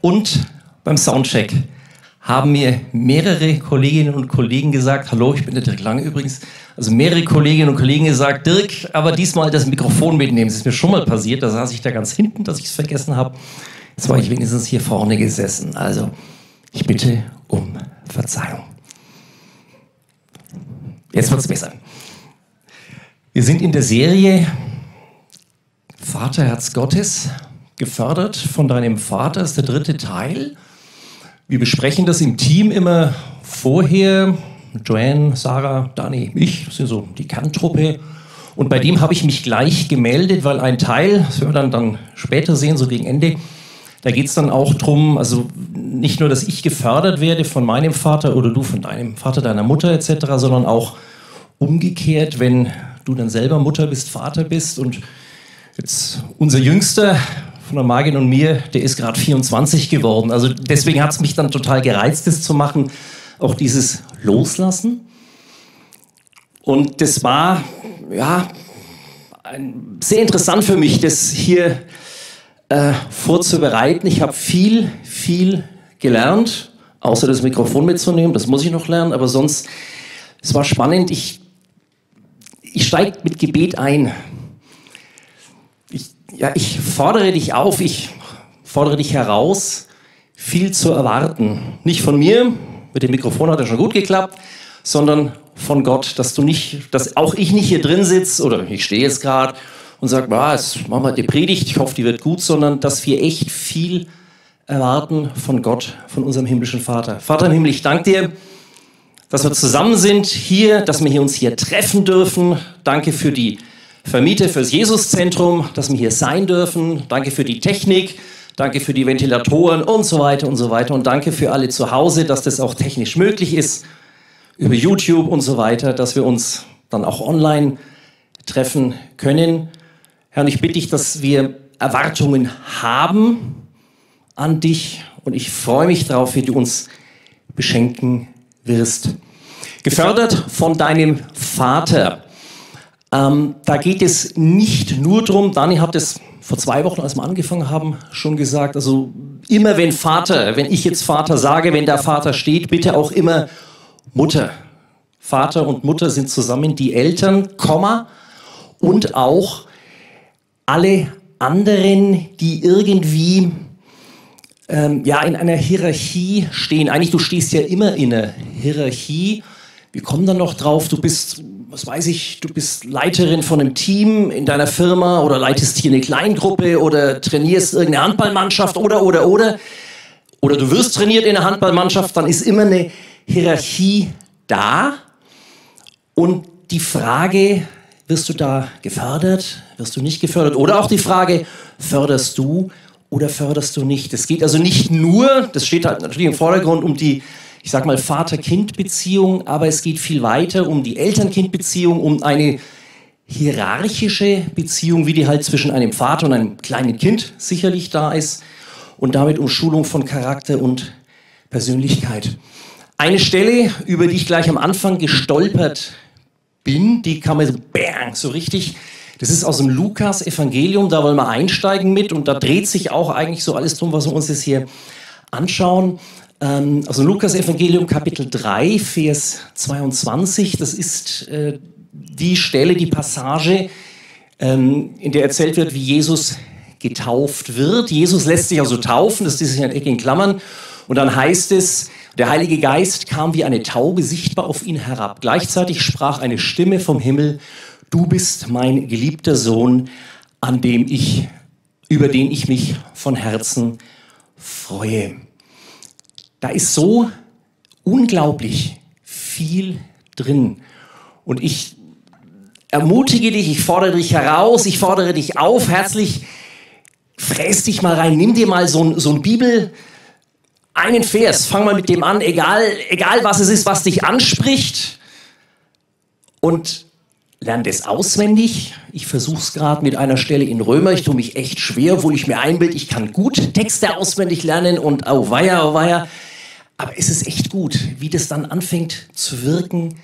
und beim Soundcheck haben mir mehrere Kolleginnen und Kollegen gesagt, hallo, ich bin der Dirk Lange übrigens, also mehrere Kolleginnen und Kollegen gesagt, Dirk, aber diesmal das Mikrofon mitnehmen. Das ist mir schon mal passiert, da saß ich da ganz hinten, dass ich es vergessen habe. Jetzt war ich wenigstens hier vorne gesessen. Also, ich bitte um Verzeihung. Jetzt wird es besser. Wir sind in der Serie Vaterherz Gottes, gefördert von deinem Vater, ist der dritte Teil. Wir besprechen das im Team immer vorher. Joanne, Sarah, Dani, ich, das sind so die Kerntruppe. Und bei dem habe ich mich gleich gemeldet, weil ein Teil, das werden wir dann, dann später sehen, so gegen Ende, da geht es dann auch darum, also nicht nur, dass ich gefördert werde von meinem Vater oder du von deinem Vater, deiner Mutter etc., sondern auch umgekehrt, wenn du dann selber Mutter bist, Vater bist und jetzt unser Jüngster von der Magin und mir, der ist gerade 24 geworden. Also deswegen hat es mich dann total gereizt, das zu machen, auch dieses Loslassen. Und das war ja sehr interessant für mich, das hier äh, vorzubereiten. Ich habe viel, viel gelernt, außer das Mikrofon mitzunehmen. Das muss ich noch lernen, aber sonst, es war spannend. Ich, ich steige mit Gebet ein. Ja, ich fordere dich auf, ich fordere dich heraus, viel zu erwarten. Nicht von mir, mit dem Mikrofon hat er schon gut geklappt, sondern von Gott, dass du nicht, dass auch ich nicht hier drin sitze oder ich stehe jetzt gerade und sage, ah, jetzt machen wir die Predigt, ich hoffe, die wird gut, sondern dass wir echt viel erwarten von Gott, von unserem himmlischen Vater. Vater im Himmel, ich danke dir, dass wir zusammen sind hier, dass wir uns hier treffen dürfen. Danke für die Vermieter fürs Jesuszentrum, dass wir hier sein dürfen. Danke für die Technik. Danke für die Ventilatoren und so weiter und so weiter. Und danke für alle zu Hause, dass das auch technisch möglich ist, über YouTube und so weiter, dass wir uns dann auch online treffen können. Herr, und ich bitte dich, dass wir Erwartungen haben an dich und ich freue mich darauf, wie du uns beschenken wirst. Gefördert von deinem Vater. Ähm, da geht es nicht nur darum, Dani hat es vor zwei Wochen, als wir angefangen haben, schon gesagt, also immer wenn Vater, wenn ich jetzt Vater sage, wenn da Vater steht, bitte auch immer Mutter. Vater und Mutter sind zusammen die Eltern, Komma, und auch alle anderen, die irgendwie ähm, ja, in einer Hierarchie stehen. Eigentlich, du stehst ja immer in einer Hierarchie. Wir kommen dann noch drauf, du bist, was weiß ich, du bist Leiterin von einem Team in deiner Firma oder leitest hier eine Kleingruppe oder trainierst irgendeine Handballmannschaft oder, oder, oder. Oder du wirst trainiert in einer Handballmannschaft, dann ist immer eine Hierarchie da. Und die Frage, wirst du da gefördert? Wirst du nicht gefördert? Oder auch die Frage, förderst du oder förderst du nicht? Es geht also nicht nur, das steht halt natürlich im Vordergrund, um die, ich sag mal, Vater-Kind-Beziehung, aber es geht viel weiter um die Eltern-Kind-Beziehung, um eine hierarchische Beziehung, wie die halt zwischen einem Vater und einem kleinen Kind sicherlich da ist und damit um Schulung von Charakter und Persönlichkeit. Eine Stelle, über die ich gleich am Anfang gestolpert bin, die kann man so, bang, so richtig. Das ist aus dem Lukas-Evangelium, da wollen wir einsteigen mit und da dreht sich auch eigentlich so alles drum, was wir uns jetzt hier anschauen. Ähm, aus dem Lukas-Evangelium, Kapitel 3, Vers 22, das ist äh, die Stelle, die Passage, ähm, in der erzählt wird, wie Jesus getauft wird. Jesus lässt sich also taufen, das ist in in Klammern. Und dann heißt es, der Heilige Geist kam wie eine Taube sichtbar auf ihn herab. Gleichzeitig sprach eine Stimme vom Himmel, du bist mein geliebter Sohn, an dem ich, über den ich mich von Herzen freue. Da ist so unglaublich viel drin. Und ich ermutige dich, ich fordere dich heraus, ich fordere dich auf, herzlich, fräs dich mal rein, nimm dir mal so ein, so ein Bibel, einen Vers, fang mal mit dem an, egal, egal was es ist, was dich anspricht. Und lern das auswendig. Ich versuche es gerade mit einer Stelle in Römer. Ich tue mich echt schwer, obwohl ich mir einbilde, ich kann gut Texte auswendig lernen und oh weia, oh weia. Aber es ist echt gut, wie das dann anfängt zu wirken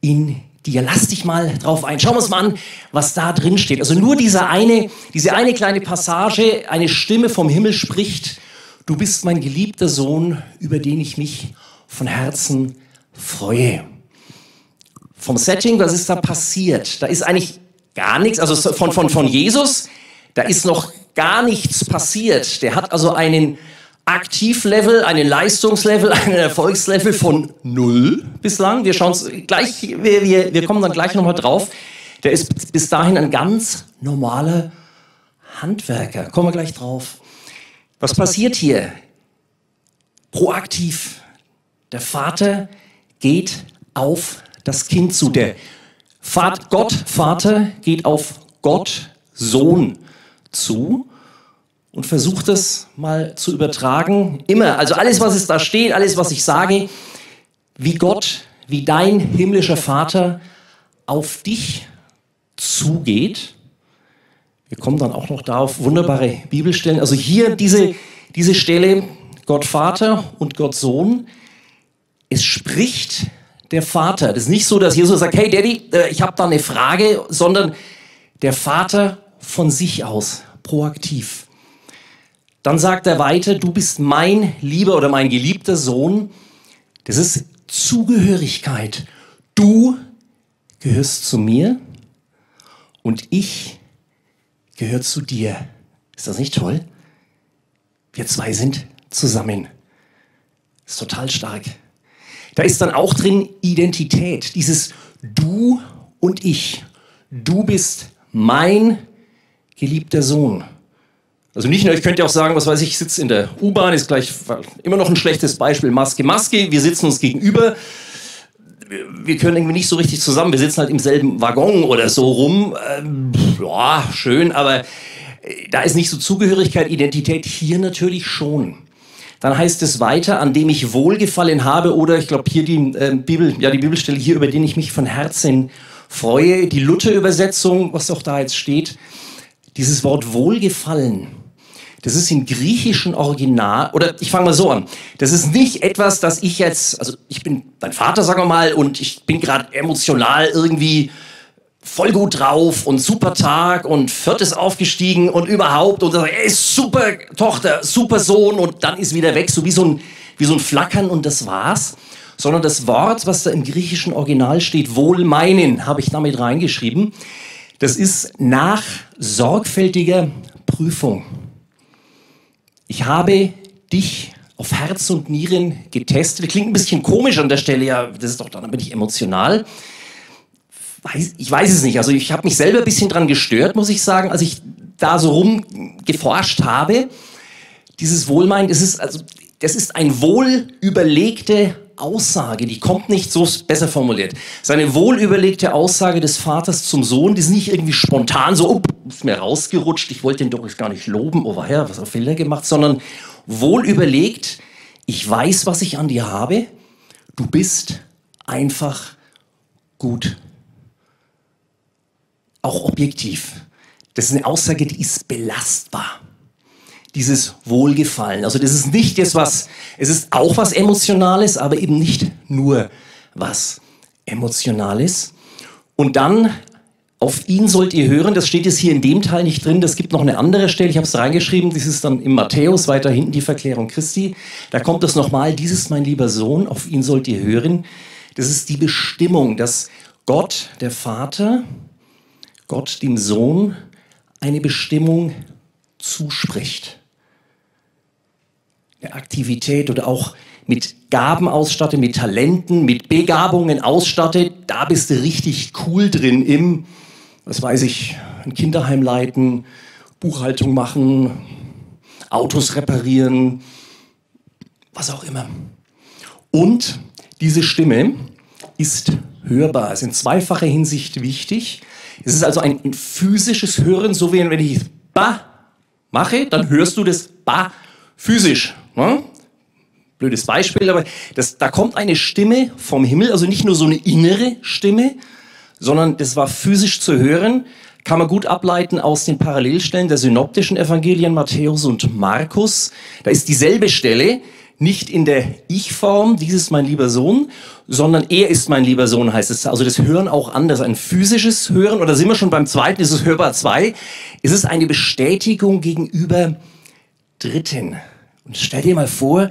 in dir. Lass dich mal drauf ein. Schauen wir uns mal an, was da drin steht. Also nur dieser eine, diese eine kleine Passage, eine Stimme vom Himmel spricht du bist mein geliebter Sohn, über den ich mich von Herzen freue. Vom Setting, was ist da passiert? Da ist eigentlich gar nichts, also von, von, von Jesus, da ist noch gar nichts passiert. Der hat also einen Aktivlevel, einen Leistungslevel, einen Erfolgslevel von null bislang. Wir schauen gleich, wir, wir, wir kommen dann gleich nochmal drauf. Der ist bis dahin ein ganz normaler Handwerker. Kommen wir gleich drauf. Was passiert hier? Proaktiv. Der Vater geht auf das Kind zu. Der Vater, Gott, Vater geht auf Gott, Sohn zu und versucht es mal zu übertragen. Immer, also alles, was es da steht, alles, was ich sage, wie Gott, wie dein himmlischer Vater auf dich zugeht. Wir kommen dann auch noch darauf, wunderbare Bibelstellen. Also hier diese, diese Stelle, Gott Vater und Gott Sohn, es spricht der Vater. Das ist nicht so, dass Jesus sagt, hey Daddy, äh, ich habe da eine Frage, sondern der Vater von sich aus, proaktiv. Dann sagt er weiter, du bist mein lieber oder mein geliebter Sohn. Das ist Zugehörigkeit. Du gehörst zu mir und ich gehöre zu dir. Ist das nicht toll? Wir zwei sind zusammen. Ist total stark. Da ist dann auch drin Identität, dieses Du und ich. Du bist mein geliebter Sohn. Also nicht nur, ich könnte auch sagen, was weiß ich, ich sitze in der U-Bahn, ist gleich immer noch ein schlechtes Beispiel, Maske, Maske, wir sitzen uns gegenüber, wir können irgendwie nicht so richtig zusammen, wir sitzen halt im selben Waggon oder so rum, ähm, ja, schön, aber äh, da ist nicht so Zugehörigkeit, Identität, hier natürlich schon. Dann heißt es weiter, an dem ich Wohlgefallen habe, oder ich glaube hier die äh, Bibel, ja die Bibelstelle hier, über den ich mich von Herzen freue, die Luther-Übersetzung, was auch da jetzt steht, dieses Wort Wohlgefallen das ist im griechischen Original, oder ich fange mal so an. Das ist nicht etwas, das ich jetzt, also ich bin dein Vater, sagen wir mal, und ich bin gerade emotional irgendwie voll gut drauf und super Tag und viertes aufgestiegen und überhaupt und dann, ey, super Tochter, super Sohn und dann ist wieder weg, so wie so ein, wie so ein Flackern und das war's. Sondern das Wort, was da im griechischen Original steht, wohlmeinen, habe ich damit reingeschrieben. Das ist nach sorgfältiger Prüfung. Ich habe dich auf Herz und Nieren getestet. Klingt ein bisschen komisch an der Stelle, ja, das ist doch, dann bin ich emotional. Ich weiß es nicht. Also ich habe mich selber ein bisschen dran gestört, muss ich sagen, als ich da so rumgeforscht habe. Dieses Wohlmein, das ist, also, das ist ein wohl überlegte Aussage, die kommt nicht so besser formuliert. Seine wohlüberlegte Aussage des Vaters zum Sohn, die ist nicht irgendwie spontan so, oh, ist mir rausgerutscht, ich wollte den doch gar nicht loben, oh her, was hat Fehler gemacht, sondern wohlüberlegt, ich weiß, was ich an dir habe, du bist einfach gut. Auch objektiv. Das ist eine Aussage, die ist belastbar dieses Wohlgefallen. Also das ist nicht das, was, es ist auch was Emotionales, aber eben nicht nur was Emotionales. Und dann, auf ihn sollt ihr hören, das steht jetzt hier in dem Teil nicht drin, das gibt noch eine andere Stelle, ich habe es reingeschrieben, das ist dann im Matthäus, weiter hinten die Verklärung Christi. Da kommt das nochmal, dieses mein lieber Sohn, auf ihn sollt ihr hören. Das ist die Bestimmung, dass Gott, der Vater, Gott dem Sohn eine Bestimmung zuspricht. Aktivität oder auch mit Gaben ausstattet, mit Talenten, mit Begabungen ausstattet, da bist du richtig cool drin im, was weiß ich, ein Kinderheim leiten, Buchhaltung machen, Autos reparieren, was auch immer. Und diese Stimme ist hörbar, ist in zweifacher Hinsicht wichtig. Es ist also ein physisches Hören, so wie wenn ich Ba mache, dann hörst du das Ba physisch. Ne? Blödes Beispiel, aber das, da kommt eine Stimme vom Himmel, also nicht nur so eine innere Stimme, sondern das war physisch zu hören, kann man gut ableiten aus den Parallelstellen der synoptischen Evangelien Matthäus und Markus. Da ist dieselbe Stelle, nicht in der Ich-Form, dieses mein lieber Sohn, sondern er ist mein lieber Sohn, heißt es. Also das Hören auch anders, ein physisches Hören, oder sind wir schon beim zweiten, ist es hörbar zwei, ist es eine Bestätigung gegenüber Dritten. Und stell dir mal vor,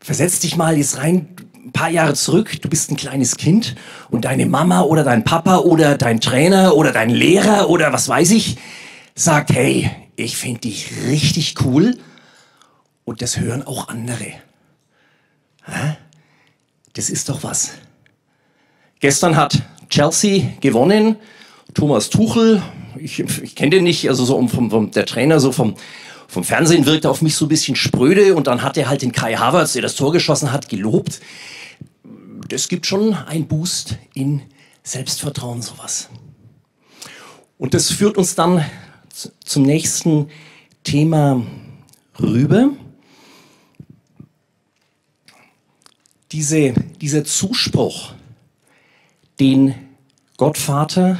versetz dich mal jetzt rein, ein paar Jahre zurück, du bist ein kleines Kind und deine Mama oder dein Papa oder dein Trainer oder dein Lehrer oder was weiß ich, sagt, hey, ich finde dich richtig cool und das hören auch andere. Das ist doch was. Gestern hat Chelsea gewonnen. Thomas Tuchel, ich, ich kenne den nicht, also so vom, vom, der Trainer so vom, vom Fernsehen wirkte auf mich so ein bisschen spröde und dann hat er halt den Kai Havertz, der das Tor geschossen hat, gelobt. Das gibt schon einen Boost in Selbstvertrauen, sowas. Und das führt uns dann zum nächsten Thema rüber. Diese, dieser Zuspruch, den Gott Vater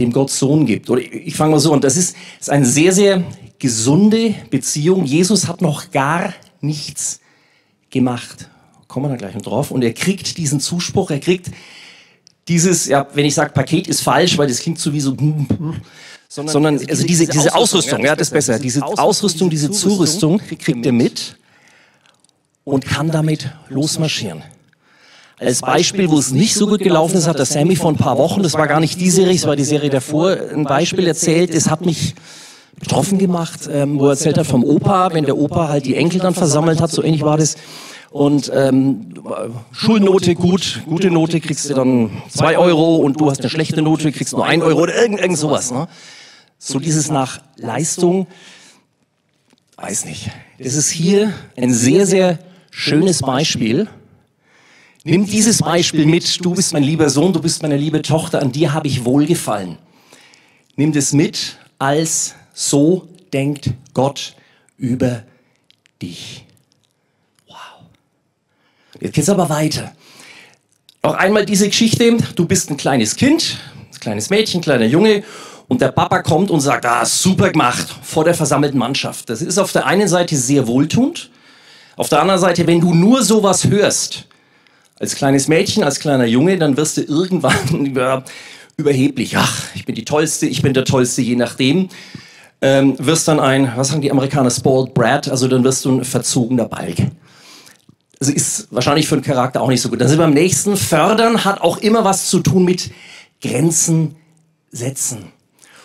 dem Gott Sohn gibt. Oder ich fange mal so an, das ist, ist eine sehr, sehr gesunde Beziehung. Jesus hat noch gar nichts gemacht. Kommen wir da gleich noch drauf. Und er kriegt diesen Zuspruch, er kriegt dieses, ja, wenn ich sage Paket ist falsch, weil das klingt so wie so, sondern, sondern also, also diese, diese Ausrüstung, ja, das ist besser, diese Ausrüstung, diese Zurüstung kriegt er mit und kann damit losmarschieren. Als Beispiel, wo es nicht so gut gelaufen ist, hat der Sammy vor ein paar Wochen, das war gar nicht die Serie, es war die Serie davor, ein Beispiel erzählt, es hat mich betroffen gemacht, ähm, wo er erzählt hat vom Opa, wenn der Opa halt die Enkel dann versammelt hat, so ähnlich war das. Und ähm, Schulnote gut, gute Note kriegst du dann zwei Euro und du hast eine schlechte Note, kriegst nur ein Euro oder irgend, irgend sowas. Ne? So dieses nach Leistung, weiß nicht. Das ist hier ein sehr, sehr schönes Beispiel Nimm dieses Beispiel mit. Du bist mein lieber Sohn, du bist meine liebe Tochter, an dir habe ich wohlgefallen. Nimm das mit als so denkt Gott über dich. Wow. Jetzt geht's aber weiter. Noch einmal diese Geschichte. Du bist ein kleines Kind, ein kleines Mädchen, kleiner Junge und der Papa kommt und sagt, ah, super gemacht, vor der versammelten Mannschaft. Das ist auf der einen Seite sehr wohltuend. Auf der anderen Seite, wenn du nur sowas hörst, als kleines Mädchen, als kleiner Junge, dann wirst du irgendwann über, überheblich. Ach, ich bin die Tollste, ich bin der Tollste, je nachdem. Ähm, wirst dann ein, was sagen die Amerikaner, spoiled brat, also dann wirst du ein verzogener Balg. Also ist wahrscheinlich für den Charakter auch nicht so gut. Dann sind wir beim nächsten. Fördern hat auch immer was zu tun mit Grenzen setzen.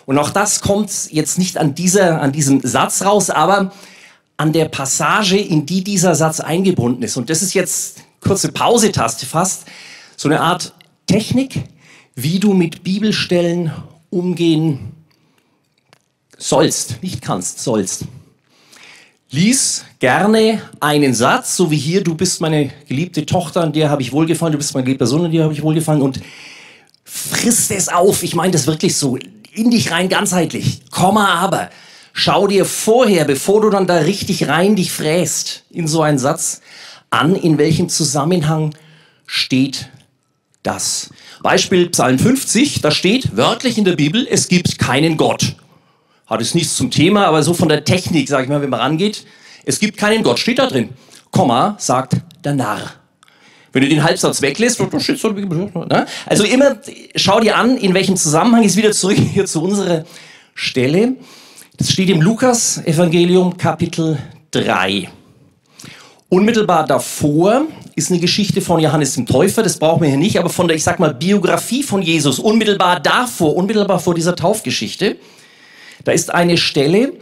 Und auch das kommt jetzt nicht an, dieser, an diesem Satz raus, aber an der Passage, in die dieser Satz eingebunden ist. Und das ist jetzt kurze Pause-Taste fast, so eine Art Technik, wie du mit Bibelstellen umgehen sollst, nicht kannst, sollst. Lies gerne einen Satz, so wie hier, du bist meine geliebte Tochter, an der habe ich wohlgefallen, du bist meine geliebte Sohn, an der habe ich wohlgefallen und frisst es auf. Ich meine das wirklich so, in dich rein ganzheitlich. Komma aber. Schau dir vorher, bevor du dann da richtig rein dich fräst in so einen Satz, an, in welchem Zusammenhang steht das. Beispiel Psalm 50, da steht wörtlich in der Bibel, es gibt keinen Gott. Hat es nichts zum Thema, aber so von der Technik, sage ich mal, wenn man rangeht, es gibt keinen Gott, steht da drin. Komma, sagt der Narr. Wenn du den Halbsatz weglässt, dann steht so, ne? also immer schau dir an, in welchem Zusammenhang ist wieder zurück hier zu unserer Stelle. Das steht im Lukas Evangelium Kapitel 3. Unmittelbar davor ist eine Geschichte von Johannes dem Täufer, das brauchen wir hier nicht, aber von der, ich sag mal, Biografie von Jesus, unmittelbar davor, unmittelbar vor dieser Taufgeschichte, da ist eine Stelle,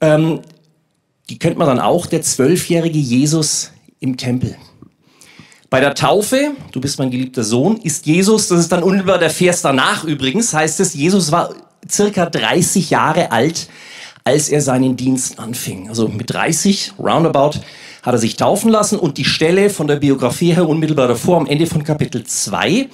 ähm, die kennt man dann auch, der zwölfjährige Jesus im Tempel. Bei der Taufe, du bist mein geliebter Sohn, ist Jesus, das ist dann unmittelbar der Vers danach übrigens, heißt es, Jesus war circa 30 Jahre alt, als er seinen Dienst anfing. Also mit 30, roundabout, hat er sich taufen lassen und die Stelle von der Biografie her unmittelbar davor, am Ende von Kapitel 2,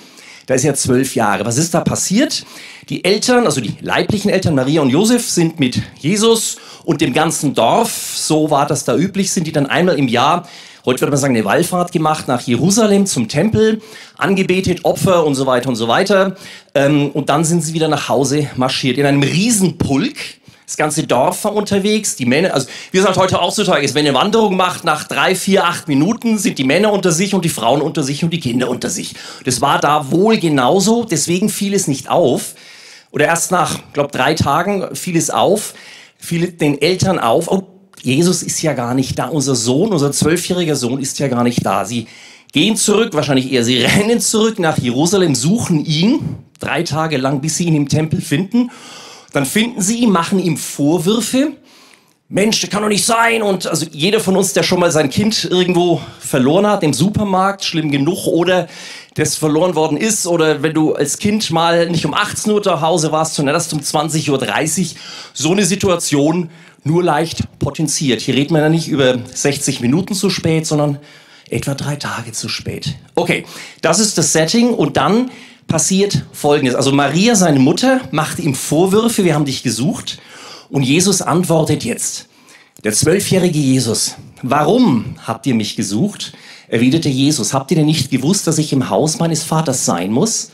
da ist er zwölf Jahre. Was ist da passiert? Die Eltern, also die leiblichen Eltern Maria und Josef, sind mit Jesus und dem ganzen Dorf, so war das da üblich, sind die dann einmal im Jahr heute würde man sagen, eine Wallfahrt gemacht nach Jerusalem zum Tempel, angebetet, Opfer und so weiter und so weiter. Ähm, und dann sind sie wieder nach Hause marschiert in einem Riesenpulk. Das ganze Dorf war unterwegs, die Männer, also wie es halt heute auch heutzutage ist, wenn eine Wanderung macht, nach drei, vier, acht Minuten sind die Männer unter sich und die Frauen unter sich und die Kinder unter sich. Das war da wohl genauso, deswegen fiel es nicht auf. Oder erst nach, glaube drei Tagen fiel es auf, fiel den Eltern auf, oh, Jesus ist ja gar nicht da. Unser Sohn, unser zwölfjähriger Sohn ist ja gar nicht da. Sie gehen zurück, wahrscheinlich eher, sie rennen zurück nach Jerusalem, suchen ihn drei Tage lang, bis sie ihn im Tempel finden. Dann finden sie ihn, machen ihm Vorwürfe. Mensch, das kann doch nicht sein. Und also jeder von uns, der schon mal sein Kind irgendwo verloren hat, im Supermarkt, schlimm genug, oder das verloren worden ist, oder wenn du als Kind mal nicht um 18 Uhr zu Hause warst, sondern erst um 20.30 Uhr, so eine Situation nur leicht potenziert. Hier redet man ja nicht über 60 Minuten zu spät, sondern etwa drei Tage zu spät. Okay, das ist das Setting und dann passiert Folgendes. Also Maria, seine Mutter, macht ihm Vorwürfe, wir haben dich gesucht und Jesus antwortet jetzt. Der zwölfjährige Jesus, warum habt ihr mich gesucht? erwiderte Jesus, habt ihr denn nicht gewusst, dass ich im Haus meines Vaters sein muss?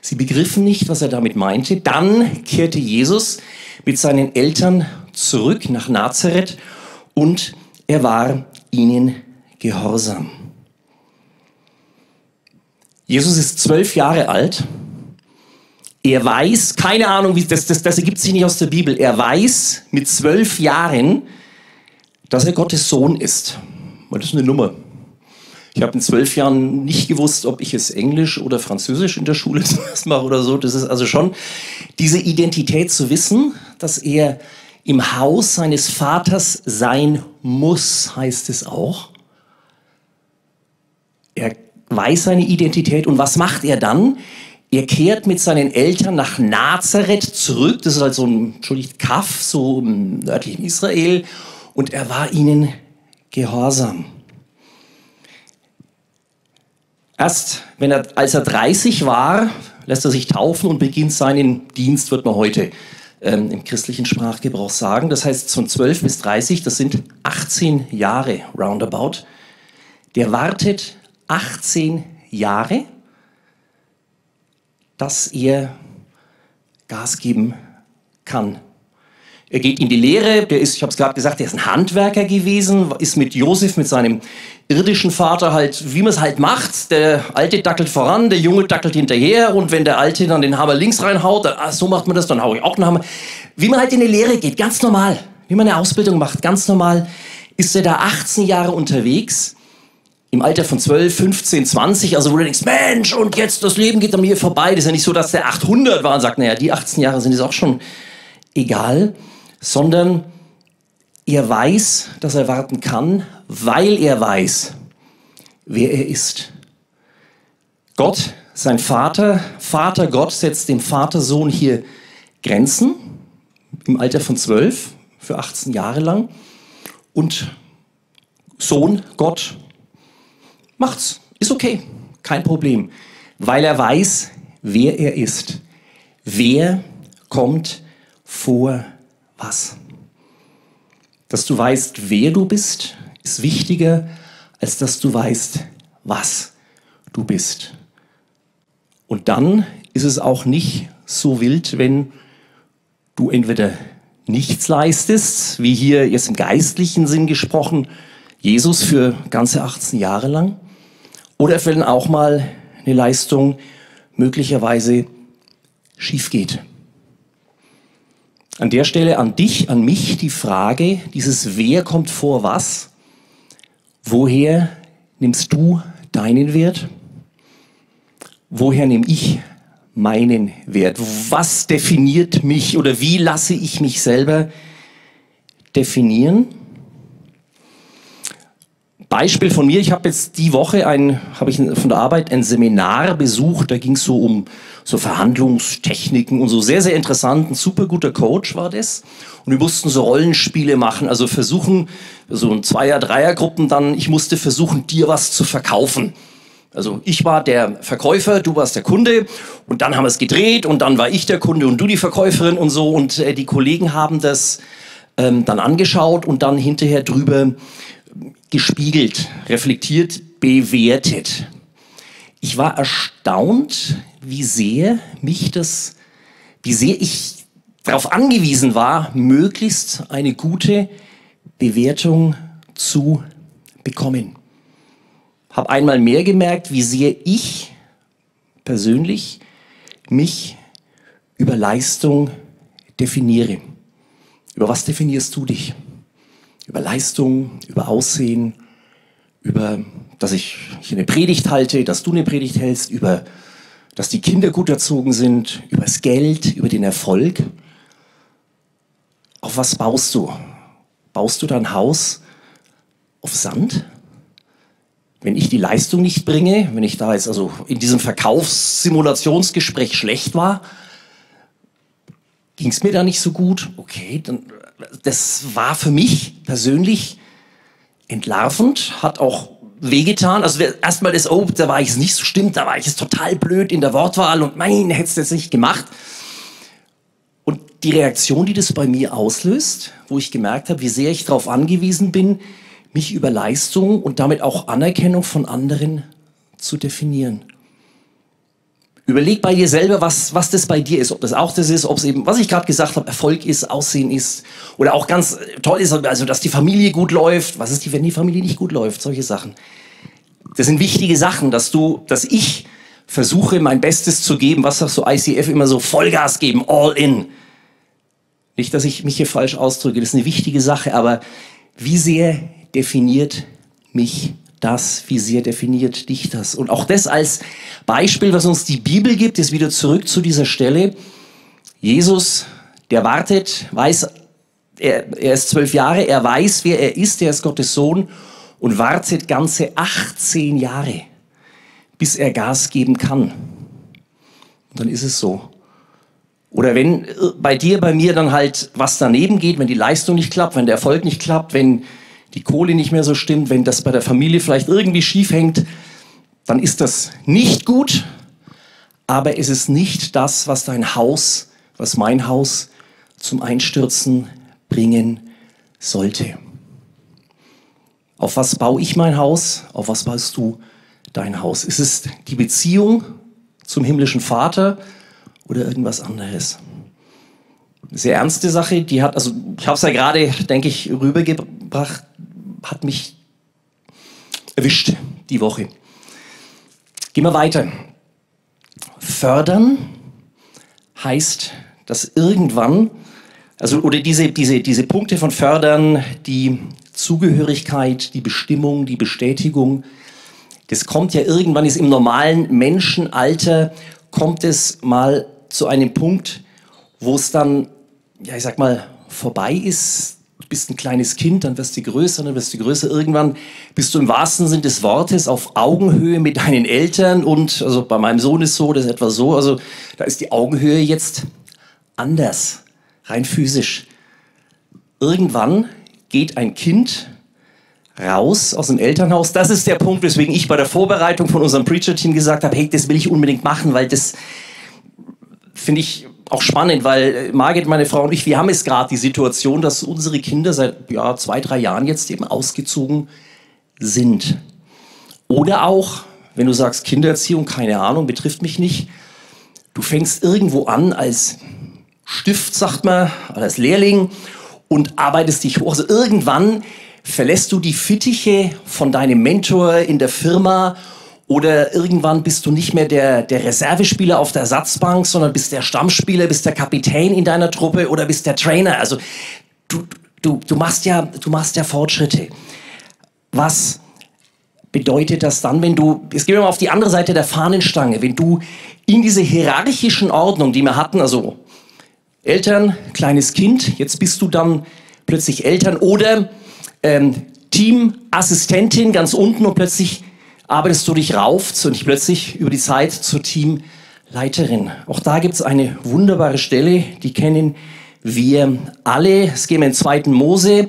Sie begriffen nicht, was er damit meinte. Dann kehrte Jesus mit seinen Eltern zurück nach Nazareth und er war ihnen gehorsam. Jesus ist zwölf Jahre alt. Er weiß, keine Ahnung, wie, das, das, das ergibt sich nicht aus der Bibel. Er weiß mit zwölf Jahren, dass er Gottes Sohn ist. Das ist eine Nummer. Ich habe in zwölf Jahren nicht gewusst, ob ich es Englisch oder Französisch in der Schule zuerst mache oder so. Das ist also schon diese Identität zu wissen, dass er im Haus seines Vaters sein muss, heißt es auch. Er weiß seine Identität und was macht er dann? Er kehrt mit seinen Eltern nach Nazareth zurück. Das ist halt so ein, entschuldigt, Kaff, so im nördlichen Israel. Und er war ihnen gehorsam. Erst wenn er, als er 30 war, lässt er sich taufen und beginnt seinen Dienst, wird man heute ähm, im christlichen Sprachgebrauch sagen. Das heißt, von 12 bis 30, das sind 18 Jahre roundabout. Der wartet 18 Jahre, dass er Gas geben kann. Er geht in die Lehre, der ist, ich habe es gerade gesagt, der ist ein Handwerker gewesen, ist mit Josef, mit seinem irdischen Vater halt, wie man es halt macht. Der Alte dackelt voran, der Junge dackelt hinterher und wenn der Alte dann den Hammer links reinhaut, dann, ah, so macht man das, dann haue ich auch einen Hammer. Wie man halt in die Lehre geht, ganz normal. Wie man eine Ausbildung macht, ganz normal, ist er da 18 Jahre unterwegs im Alter von 12, 15, 20, also wo du denkst, Mensch, und jetzt das Leben geht an mir vorbei. Das ist ja nicht so, dass der 800 war und sagt, naja, die 18 Jahre sind jetzt auch schon egal, sondern er weiß, dass er warten kann, weil er weiß, wer er ist. Gott, sein Vater, Vater Gott setzt dem Vatersohn hier Grenzen im Alter von 12 für 18 Jahre lang und Sohn Gott macht's. Ist okay. Kein Problem. Weil er weiß, wer er ist. Wer kommt vor was? Dass du weißt, wer du bist, ist wichtiger, als dass du weißt, was du bist. Und dann ist es auch nicht so wild, wenn du entweder nichts leistest, wie hier jetzt im geistlichen Sinn gesprochen, Jesus für ganze 18 Jahre lang, oder wenn auch mal eine Leistung möglicherweise schief geht. An der Stelle an dich, an mich die Frage, dieses Wer kommt vor was? Woher nimmst du deinen Wert? Woher nehme ich meinen Wert? Was definiert mich oder wie lasse ich mich selber definieren? Beispiel von mir, ich habe jetzt die Woche ein, habe ich von der Arbeit ein Seminar besucht, da ging es so um so Verhandlungstechniken und so sehr, sehr interessant, ein super guter Coach war das. Und wir mussten so Rollenspiele machen, also versuchen, so ein Zweier-, Dreiergruppen dann, ich musste versuchen, dir was zu verkaufen. Also ich war der Verkäufer, du warst der Kunde und dann haben wir es gedreht und dann war ich der Kunde und du die Verkäuferin und so und äh, die Kollegen haben das ähm, dann angeschaut und dann hinterher drüber gespiegelt, reflektiert, bewertet. Ich war erstaunt, wie sehr mich das, wie sehr ich darauf angewiesen war, möglichst eine gute Bewertung zu bekommen. Habe einmal mehr gemerkt, wie sehr ich persönlich mich über Leistung definiere. Über was definierst du dich? Über Leistung, über Aussehen, über, dass ich hier eine Predigt halte, dass du eine Predigt hältst, über, dass die Kinder gut erzogen sind, über das Geld, über den Erfolg. Auf was baust du? Baust du dein Haus auf Sand? Wenn ich die Leistung nicht bringe, wenn ich da jetzt also in diesem Verkaufssimulationsgespräch schlecht war, ging es mir da nicht so gut. Okay, dann, das war für mich persönlich entlarvend, hat auch wehgetan. Also erstmal das, oh, da war ich es nicht so stimmt, da war ich es total blöd in der Wortwahl und mein, hättest du jetzt nicht gemacht. Und die Reaktion, die das bei mir auslöst, wo ich gemerkt habe, wie sehr ich darauf angewiesen bin, mich über Leistung und damit auch Anerkennung von anderen zu definieren. Überleg bei dir selber, was, was das bei dir ist. Ob das auch das ist, ob es eben, was ich gerade gesagt habe, Erfolg ist, Aussehen ist. Oder auch ganz toll ist, also dass die Familie gut läuft. Was ist, wenn die Familie nicht gut läuft? Solche Sachen. Das sind wichtige Sachen, dass du, dass ich versuche, mein Bestes zu geben. Was sagt so ICF immer so? Vollgas geben, all in. Nicht, dass ich mich hier falsch ausdrücke. Das ist eine wichtige Sache. Aber wie sehr definiert mich das, wie sehr definiert dich das? Und auch das als Beispiel, was uns die Bibel gibt, ist wieder zurück zu dieser Stelle. Jesus, der wartet, weiß, er, er ist zwölf Jahre, er weiß, wer er ist, er ist Gottes Sohn und wartet ganze 18 Jahre, bis er Gas geben kann. Und dann ist es so. Oder wenn äh, bei dir, bei mir dann halt was daneben geht, wenn die Leistung nicht klappt, wenn der Erfolg nicht klappt, wenn die Kohle nicht mehr so stimmt, wenn das bei der Familie vielleicht irgendwie schief hängt, dann ist das nicht gut, aber es ist nicht das, was dein Haus, was mein Haus zum Einstürzen bringen sollte. Auf was baue ich mein Haus? Auf was baust du dein Haus? Ist es die Beziehung zum himmlischen Vater oder irgendwas anderes? Sehr ernste Sache, die hat, also ich habe es ja gerade, denke ich, rübergebracht, hat mich erwischt die Woche. Gehen wir weiter. Fördern heißt, dass irgendwann, also oder diese, diese, diese Punkte von Fördern, die Zugehörigkeit, die Bestimmung, die Bestätigung, das kommt ja irgendwann, ist im normalen Menschenalter, kommt es mal zu einem Punkt, wo es dann, ja, ich sag mal, vorbei ist, bist ein kleines Kind, dann wirst du größer, dann wirst du größer. Irgendwann bist du im wahrsten Sinn des Wortes auf Augenhöhe mit deinen Eltern und, also bei meinem Sohn ist so, das ist etwa so, also da ist die Augenhöhe jetzt anders, rein physisch. Irgendwann geht ein Kind raus aus dem Elternhaus. Das ist der Punkt, weswegen ich bei der Vorbereitung von unserem Preacher-Team gesagt habe, hey, das will ich unbedingt machen, weil das finde ich auch spannend, weil äh, Margit, meine Frau und ich, wir haben es gerade die Situation, dass unsere Kinder seit ja, zwei, drei Jahren jetzt eben ausgezogen sind. Oder auch, wenn du sagst, Kindererziehung, keine Ahnung, betrifft mich nicht. Du fängst irgendwo an als Stift, sagt man, als Lehrling und arbeitest dich hoch. Also irgendwann verlässt du die Fittiche von deinem Mentor in der Firma oder irgendwann bist du nicht mehr der, der Reservespieler auf der Ersatzbank, sondern bist der Stammspieler, bist der Kapitän in deiner Truppe oder bist der Trainer. Also du, du, du, machst, ja, du machst ja Fortschritte. Was bedeutet das dann, wenn du, jetzt gehen wir mal auf die andere Seite der Fahnenstange, wenn du in diese hierarchischen Ordnung, die wir hatten, also Eltern, kleines Kind, jetzt bist du dann plötzlich Eltern oder ähm, Teamassistentin ganz unten und plötzlich arbeitest du dich rauf und nicht plötzlich über die Zeit zur Teamleiterin. Auch da gibt es eine wunderbare Stelle, die kennen wir alle. Es wir in 2. Mose,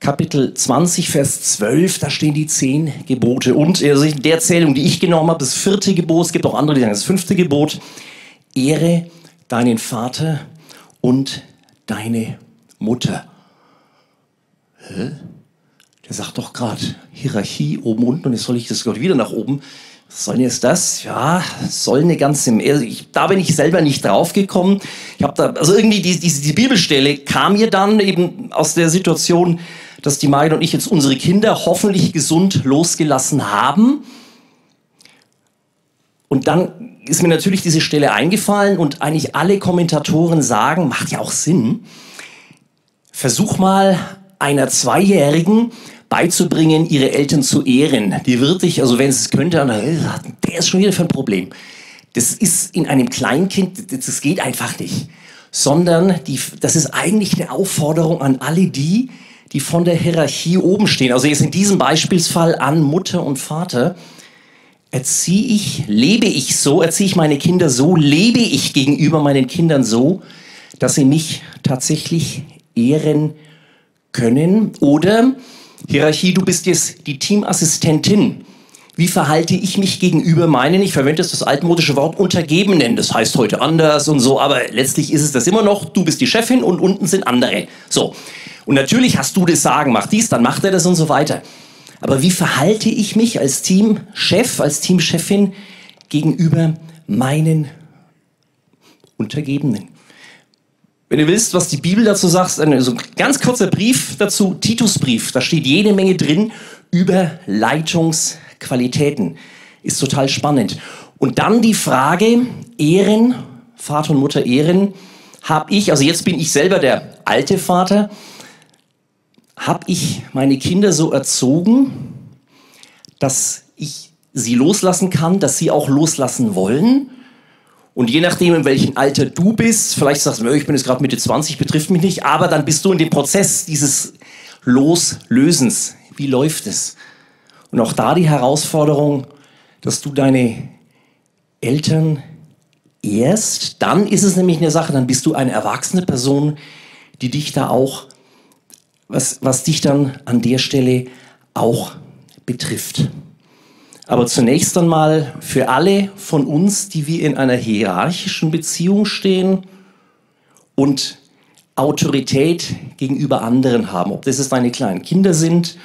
Kapitel 20, Vers 12, da stehen die zehn Gebote. Und also in der Zählung, die ich genommen habe, das vierte Gebot, es gibt auch andere, die sagen, das fünfte Gebot, Ehre deinen Vater und deine Mutter. Hä? Der sagt doch gerade Hierarchie oben unten und jetzt soll ich das Gott wieder nach oben. Was soll denn jetzt das? Ja, soll eine ganze. Also ich, da bin ich selber nicht draufgekommen. Ich habe da, also irgendwie die, die, die Bibelstelle kam mir dann eben aus der Situation, dass die Margit und ich jetzt unsere Kinder hoffentlich gesund losgelassen haben. Und dann ist mir natürlich diese Stelle eingefallen und eigentlich alle Kommentatoren sagen, macht ja auch Sinn. Versuch mal einer Zweijährigen beizubringen, ihre Eltern zu ehren. Die wird dich, also wenn es könnte, dann, äh, der ist schon wieder für ein Problem. Das ist in einem Kleinkind, das geht einfach nicht. Sondern die, das ist eigentlich eine Aufforderung an alle die, die von der Hierarchie oben stehen. Also jetzt in diesem Beispielsfall an Mutter und Vater. Erziehe ich, lebe ich so, erziehe ich meine Kinder so, lebe ich gegenüber meinen Kindern so, dass sie mich tatsächlich ehren können? Oder Hierarchie, du bist jetzt die Teamassistentin. Wie verhalte ich mich gegenüber meinen, ich verwende das altmodische Wort Untergebenen, das heißt heute anders und so, aber letztlich ist es das immer noch, du bist die Chefin und unten sind andere. So. Und natürlich hast du das Sagen, mach dies, dann macht er das und so weiter. Aber wie verhalte ich mich als Teamchef, als Teamchefin gegenüber meinen Untergebenen? Wenn du willst, was die Bibel dazu sagt, so ein ganz kurzer Brief dazu, Titusbrief, da steht jede Menge drin über Leitungsqualitäten. Ist total spannend. Und dann die Frage, Ehren, Vater und Mutter Ehren, habe ich, also jetzt bin ich selber der alte Vater, habe ich meine Kinder so erzogen, dass ich sie loslassen kann, dass sie auch loslassen wollen und je nachdem, in welchem Alter du bist, vielleicht sagst du, ich bin jetzt gerade Mitte 20, betrifft mich nicht, aber dann bist du in dem Prozess dieses Loslösens. Wie läuft es? Und auch da die Herausforderung, dass du deine Eltern ehrst, dann ist es nämlich eine Sache, dann bist du eine erwachsene Person, die dich da auch, was, was dich dann an der Stelle auch betrifft. Aber zunächst einmal für alle von uns, die wir in einer hierarchischen Beziehung stehen und Autorität gegenüber anderen haben. Ob das deine kleinen Kinder sind,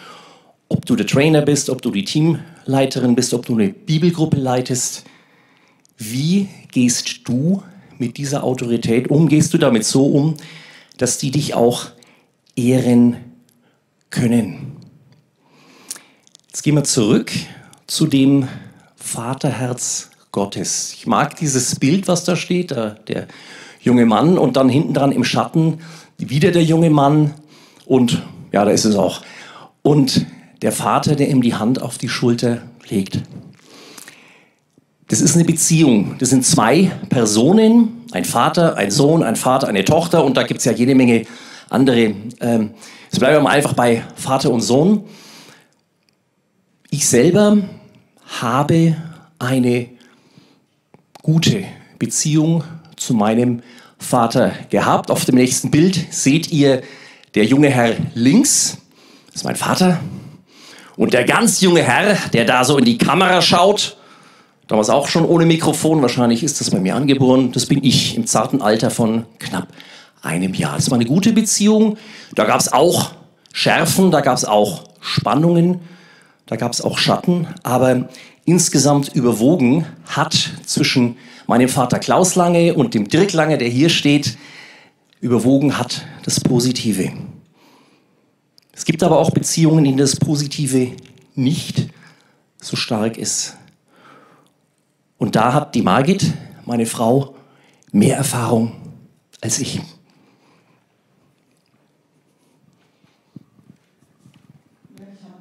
ob du der Trainer bist, ob du die Teamleiterin bist, ob du eine Bibelgruppe leitest. Wie gehst du mit dieser Autorität um? Gehst du damit so um, dass die dich auch ehren können? Jetzt gehen wir zurück zu dem Vaterherz Gottes. Ich mag dieses Bild, was da steht, der, der junge Mann und dann hinten dran im Schatten wieder der junge Mann und ja, da ist es auch. Und der Vater, der ihm die Hand auf die Schulter legt. Das ist eine Beziehung. Das sind zwei Personen, ein Vater, ein Sohn, ein Vater, eine Tochter und da gibt es ja jede Menge andere. Ähm, jetzt bleiben wir mal einfach bei Vater und Sohn. Ich selber habe eine gute Beziehung zu meinem Vater gehabt. Auf dem nächsten Bild seht ihr der junge Herr links, das ist mein Vater. Und der ganz junge Herr, der da so in die Kamera schaut, damals auch schon ohne Mikrofon, wahrscheinlich ist das bei mir angeboren, das bin ich im zarten Alter von knapp einem Jahr. Das war eine gute Beziehung. Da gab es auch Schärfen, da gab es auch Spannungen. Da gab es auch Schatten, aber insgesamt überwogen hat zwischen meinem Vater Klaus Lange und dem Dirk Lange, der hier steht, überwogen hat das Positive. Es gibt aber auch Beziehungen, in denen das Positive nicht so stark ist. Und da hat die Margit, meine Frau, mehr Erfahrung als ich.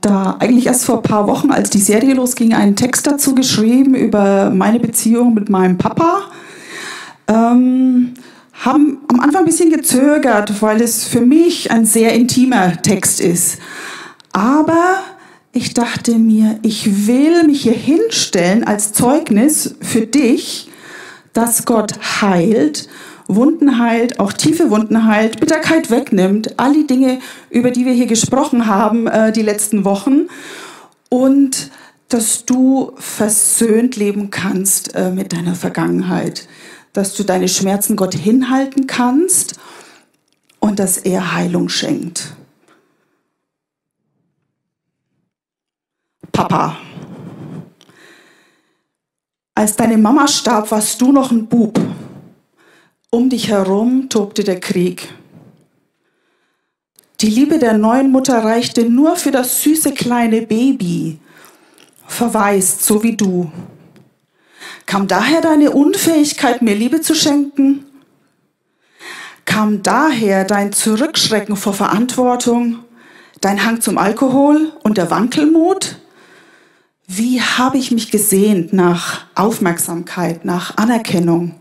Da eigentlich erst vor ein paar Wochen, als die Serie losging, einen Text dazu geschrieben über meine Beziehung mit meinem Papa. Ähm, haben am Anfang ein bisschen gezögert, weil es für mich ein sehr intimer Text ist. Aber ich dachte mir, ich will mich hier hinstellen als Zeugnis für dich, dass Gott heilt Wunden heilt, auch tiefe Wunden heilt, Bitterkeit wegnimmt, all die Dinge, über die wir hier gesprochen haben äh, die letzten Wochen und dass du versöhnt leben kannst äh, mit deiner Vergangenheit, dass du deine Schmerzen Gott hinhalten kannst und dass er Heilung schenkt. Papa, als deine Mama starb, warst du noch ein Bub. Um dich herum tobte der Krieg. Die Liebe der neuen Mutter reichte nur für das süße kleine Baby, verwaist, so wie du. Kam daher deine Unfähigkeit, mir Liebe zu schenken? Kam daher dein Zurückschrecken vor Verantwortung, dein Hang zum Alkohol und der Wankelmut? Wie habe ich mich gesehnt nach Aufmerksamkeit, nach Anerkennung?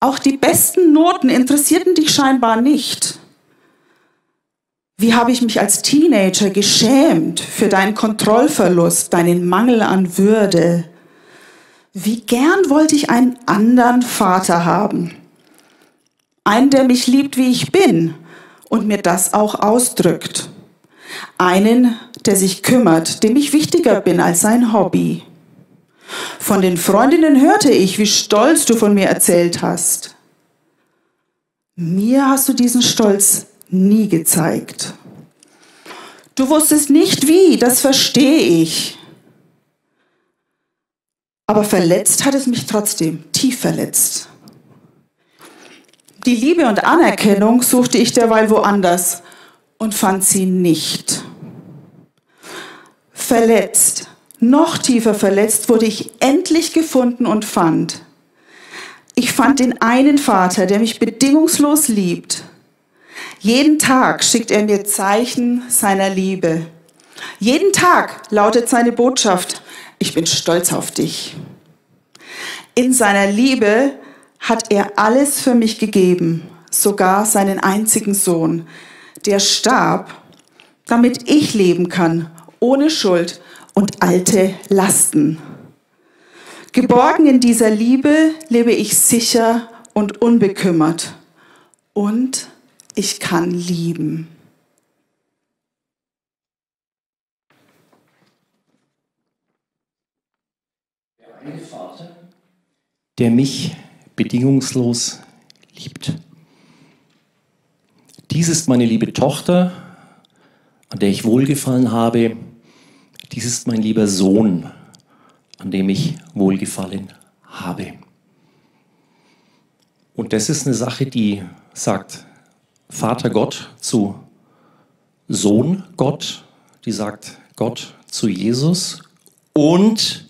Auch die besten Noten interessierten dich scheinbar nicht. Wie habe ich mich als Teenager geschämt für deinen Kontrollverlust, deinen Mangel an Würde? Wie gern wollte ich einen anderen Vater haben? Einen, der mich liebt, wie ich bin und mir das auch ausdrückt. Einen, der sich kümmert, dem ich wichtiger bin als sein Hobby. Von den Freundinnen hörte ich, wie stolz du von mir erzählt hast. Mir hast du diesen Stolz nie gezeigt. Du wusstest nicht wie, das verstehe ich. Aber verletzt hat es mich trotzdem, tief verletzt. Die Liebe und Anerkennung suchte ich derweil woanders und fand sie nicht. Verletzt, noch tiefer verletzt wurde ich endlich gefunden und fand. Ich fand den einen Vater, der mich bedingungslos liebt. Jeden Tag schickt er mir Zeichen seiner Liebe. Jeden Tag lautet seine Botschaft, ich bin stolz auf dich. In seiner Liebe hat er alles für mich gegeben, sogar seinen einzigen Sohn, der starb, damit ich leben kann, ohne Schuld und alte Lasten. Geborgen in dieser Liebe lebe ich sicher und unbekümmert. Und ich kann lieben. Der mich bedingungslos liebt. Dies ist meine liebe Tochter, an der ich wohlgefallen habe. Dies ist mein lieber Sohn, an dem ich wohlgefallen habe. Und das ist eine Sache, die sagt Vater Gott zu Sohn Gott, die sagt Gott zu Jesus und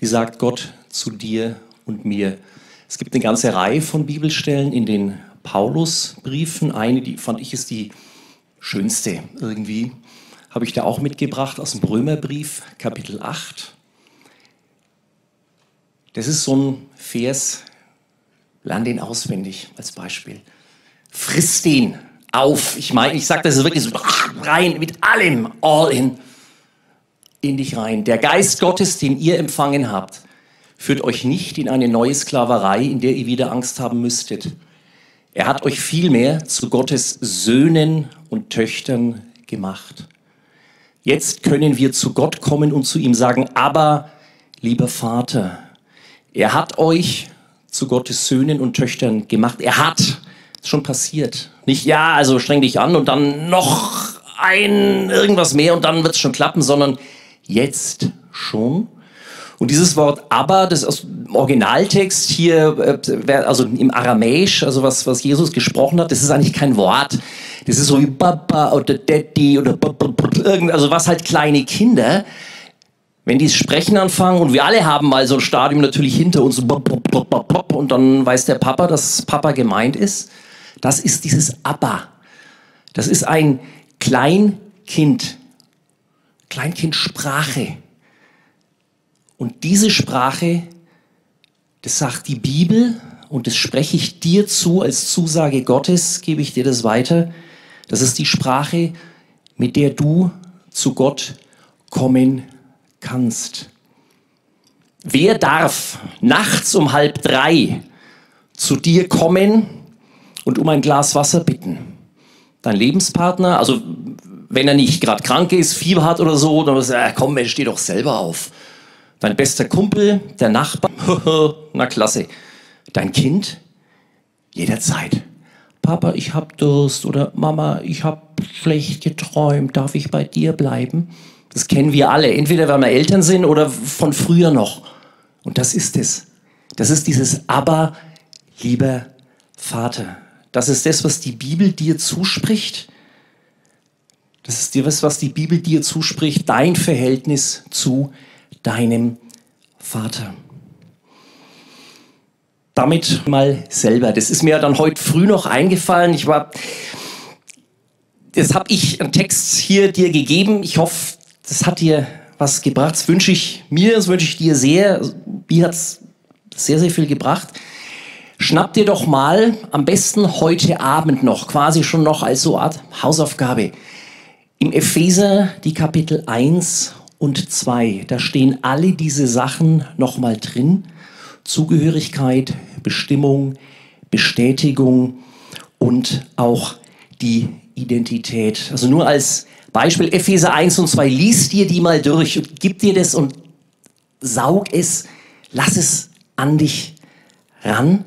die sagt Gott zu dir und mir. Es gibt eine ganze Reihe von Bibelstellen in den Paulusbriefen. Eine, die fand ich ist die schönste irgendwie, habe ich da auch mitgebracht aus dem Römerbrief, Kapitel 8. Das ist so ein Vers, lern den auswendig als Beispiel. Friss den auf. Ich meine, ich sage das ist wirklich so rein, mit allem, all in, in dich rein. Der Geist Gottes, den ihr empfangen habt, führt euch nicht in eine neue Sklaverei, in der ihr wieder Angst haben müsstet. Er hat euch vielmehr zu Gottes Söhnen und Töchtern gemacht. Jetzt können wir zu Gott kommen und zu ihm sagen, aber lieber Vater, er hat euch zu Gottes Söhnen und Töchtern gemacht. Er hat, ist schon passiert. Nicht, ja, also streng dich an und dann noch ein irgendwas mehr und dann wird es schon klappen, sondern jetzt schon und dieses Wort aber, das aus dem Originaltext hier, äh, also im Aramäisch, also was, was Jesus gesprochen hat, das ist eigentlich kein Wort. Das ist so wie Papa oder Daddy oder irgend, also was halt kleine Kinder, wenn die sprechen anfangen und wir alle haben mal so ein Stadium natürlich hinter uns und dann weiß der Papa, dass Papa gemeint ist. Das ist dieses Aber. Das ist ein Kleinkind. Kleinkindsprache. Und diese Sprache, das sagt die Bibel und das spreche ich dir zu als Zusage Gottes, gebe ich dir das weiter. Das ist die Sprache, mit der du zu Gott kommen kannst. Wer darf nachts um halb drei zu dir kommen und um ein Glas Wasser bitten? Dein Lebenspartner, also wenn er nicht gerade krank ist, Fieber hat oder so, dann sagt er, komm, steh doch selber auf. Dein bester Kumpel, der Nachbar, na klasse. Dein Kind, jederzeit. Papa, ich hab Durst oder Mama, ich hab schlecht geträumt, darf ich bei dir bleiben? Das kennen wir alle, entweder weil wir Eltern sind oder von früher noch. Und das ist es. Das ist dieses Aber, lieber Vater. Das ist das, was die Bibel dir zuspricht. Das ist das, was die Bibel dir zuspricht, dein Verhältnis zu deinem Vater. Damit mal selber. Das ist mir dann heute früh noch eingefallen. Ich war jetzt habe ich einen Text hier dir gegeben. Ich hoffe, das hat dir was gebracht. Das wünsche ich mir, das wünsche ich dir sehr. Mir hat es sehr, sehr viel gebracht. Schnapp dir doch mal am besten heute Abend noch, quasi schon noch als so Art Hausaufgabe, im Epheser die Kapitel 1 und 2. Da stehen alle diese Sachen nochmal drin. Zugehörigkeit, Bestimmung, Bestätigung und auch die Identität. Also nur als Beispiel Epheser 1 und 2, lies dir die mal durch und gib dir das und saug es, lass es an dich ran,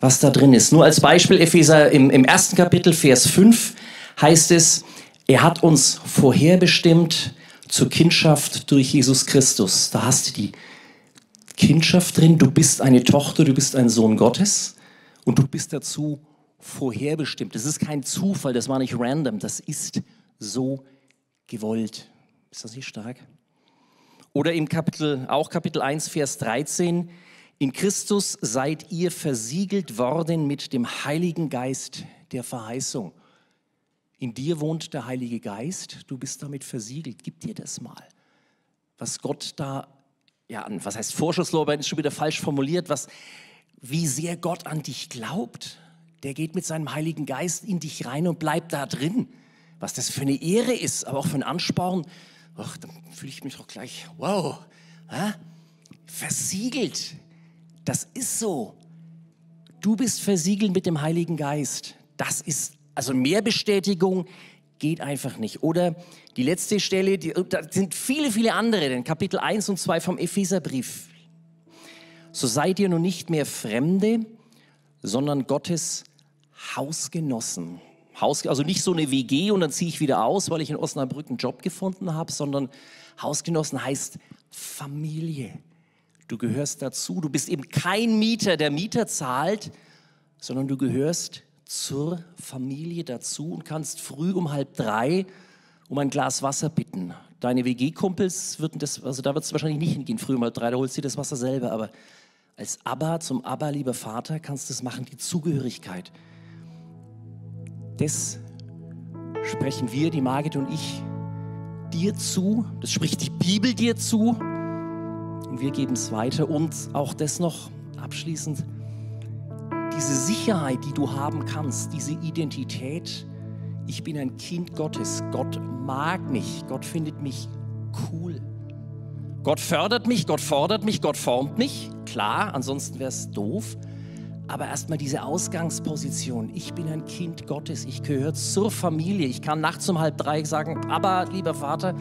was da drin ist. Nur als Beispiel Epheser im, im ersten Kapitel, Vers 5 heißt es, er hat uns vorherbestimmt zur Kindschaft durch Jesus Christus. Da hast du die Kindschaft drin, du bist eine Tochter, du bist ein Sohn Gottes und du bist dazu vorherbestimmt. Das ist kein Zufall, das war nicht random, das ist so gewollt. Ist das nicht stark? Oder im Kapitel, auch Kapitel 1, Vers 13, in Christus seid ihr versiegelt worden mit dem Heiligen Geist der Verheißung. In dir wohnt der Heilige Geist, du bist damit versiegelt. Gib dir das mal. Was Gott da, ja, was heißt Vorschusslorbeeren, ist schon wieder falsch formuliert, was, wie sehr Gott an dich glaubt. Der geht mit seinem Heiligen Geist in dich rein und bleibt da drin. Was das für eine Ehre ist, aber auch für ein Ansporn. Ach, dann fühle ich mich doch gleich, wow, hä? versiegelt. Das ist so. Du bist versiegelt mit dem Heiligen Geist. Das ist also mehr Bestätigung geht einfach nicht. Oder die letzte Stelle, die, da sind viele, viele andere, denn Kapitel 1 und 2 vom Epheserbrief. So seid ihr nun nicht mehr Fremde, sondern Gottes Hausgenossen. Haus, also nicht so eine WG und dann ziehe ich wieder aus, weil ich in Osnabrück einen Job gefunden habe, sondern Hausgenossen heißt Familie. Du gehörst dazu. Du bist eben kein Mieter, der Mieter zahlt, sondern du gehörst zur Familie dazu und kannst früh um halb drei um ein Glas Wasser bitten. Deine WG-Kumpels würden das, also da wird es wahrscheinlich nicht hingehen, früh um halb drei, da holst du das Wasser selber, aber als Abba zum Abba, lieber Vater, kannst du es machen, die Zugehörigkeit. Das sprechen wir, die Margit und ich, dir zu, das spricht die Bibel dir zu. Und wir geben es weiter. Und auch das noch abschließend diese Sicherheit, die du haben kannst, diese Identität, ich bin ein Kind Gottes, Gott mag mich, Gott findet mich cool. Gott fördert mich, Gott fordert mich, Gott formt mich, klar, ansonsten wäre es doof. Aber erstmal diese Ausgangsposition. Ich bin ein Kind Gottes. Ich gehöre zur Familie. Ich kann nachts um halb drei sagen, aber lieber Vater,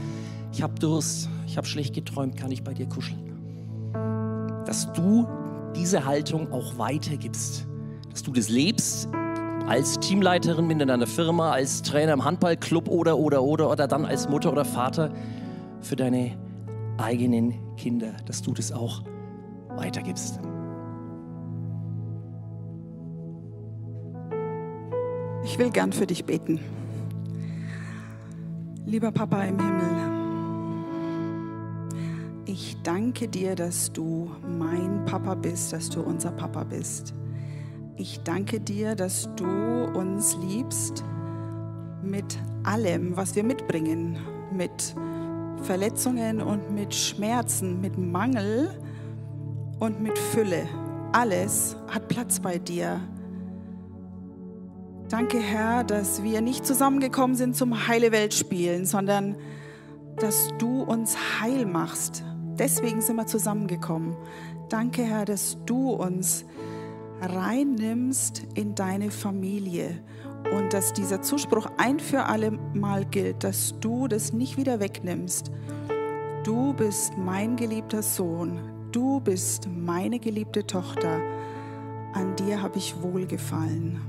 ich habe Durst, ich habe schlecht geträumt, kann ich bei dir kuscheln? Dass du diese Haltung auch weitergibst dass du das lebst als Teamleiterin in deiner Firma, als Trainer im Handballclub oder, oder, oder, oder dann als Mutter oder Vater für deine eigenen Kinder, dass du das auch weitergibst. Ich will gern für dich beten. Lieber Papa im Himmel, ich danke dir, dass du mein Papa bist, dass du unser Papa bist. Ich danke dir, dass du uns liebst mit allem, was wir mitbringen, mit Verletzungen und mit Schmerzen, mit Mangel und mit Fülle. Alles hat Platz bei dir. Danke, Herr, dass wir nicht zusammengekommen sind zum Heile Welt spielen, sondern dass du uns heil machst. Deswegen sind wir zusammengekommen. Danke, Herr, dass du uns reinnimmst in deine Familie und dass dieser Zuspruch ein für alle Mal gilt, dass du das nicht wieder wegnimmst. Du bist mein geliebter Sohn, du bist meine geliebte Tochter, an dir habe ich wohlgefallen.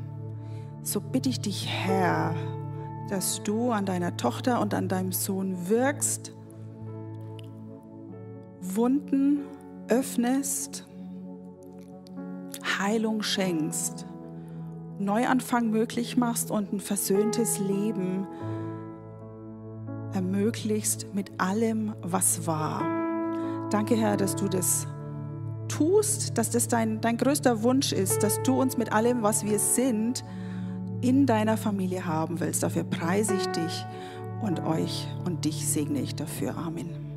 So bitte ich dich, Herr, dass du an deiner Tochter und an deinem Sohn wirkst, Wunden öffnest Heilung schenkst, Neuanfang möglich machst und ein versöhntes Leben ermöglichst mit allem, was war. Danke, Herr, dass du das tust, dass das dein, dein größter Wunsch ist, dass du uns mit allem, was wir sind, in deiner Familie haben willst. Dafür preise ich dich und euch und dich segne ich dafür. Amen.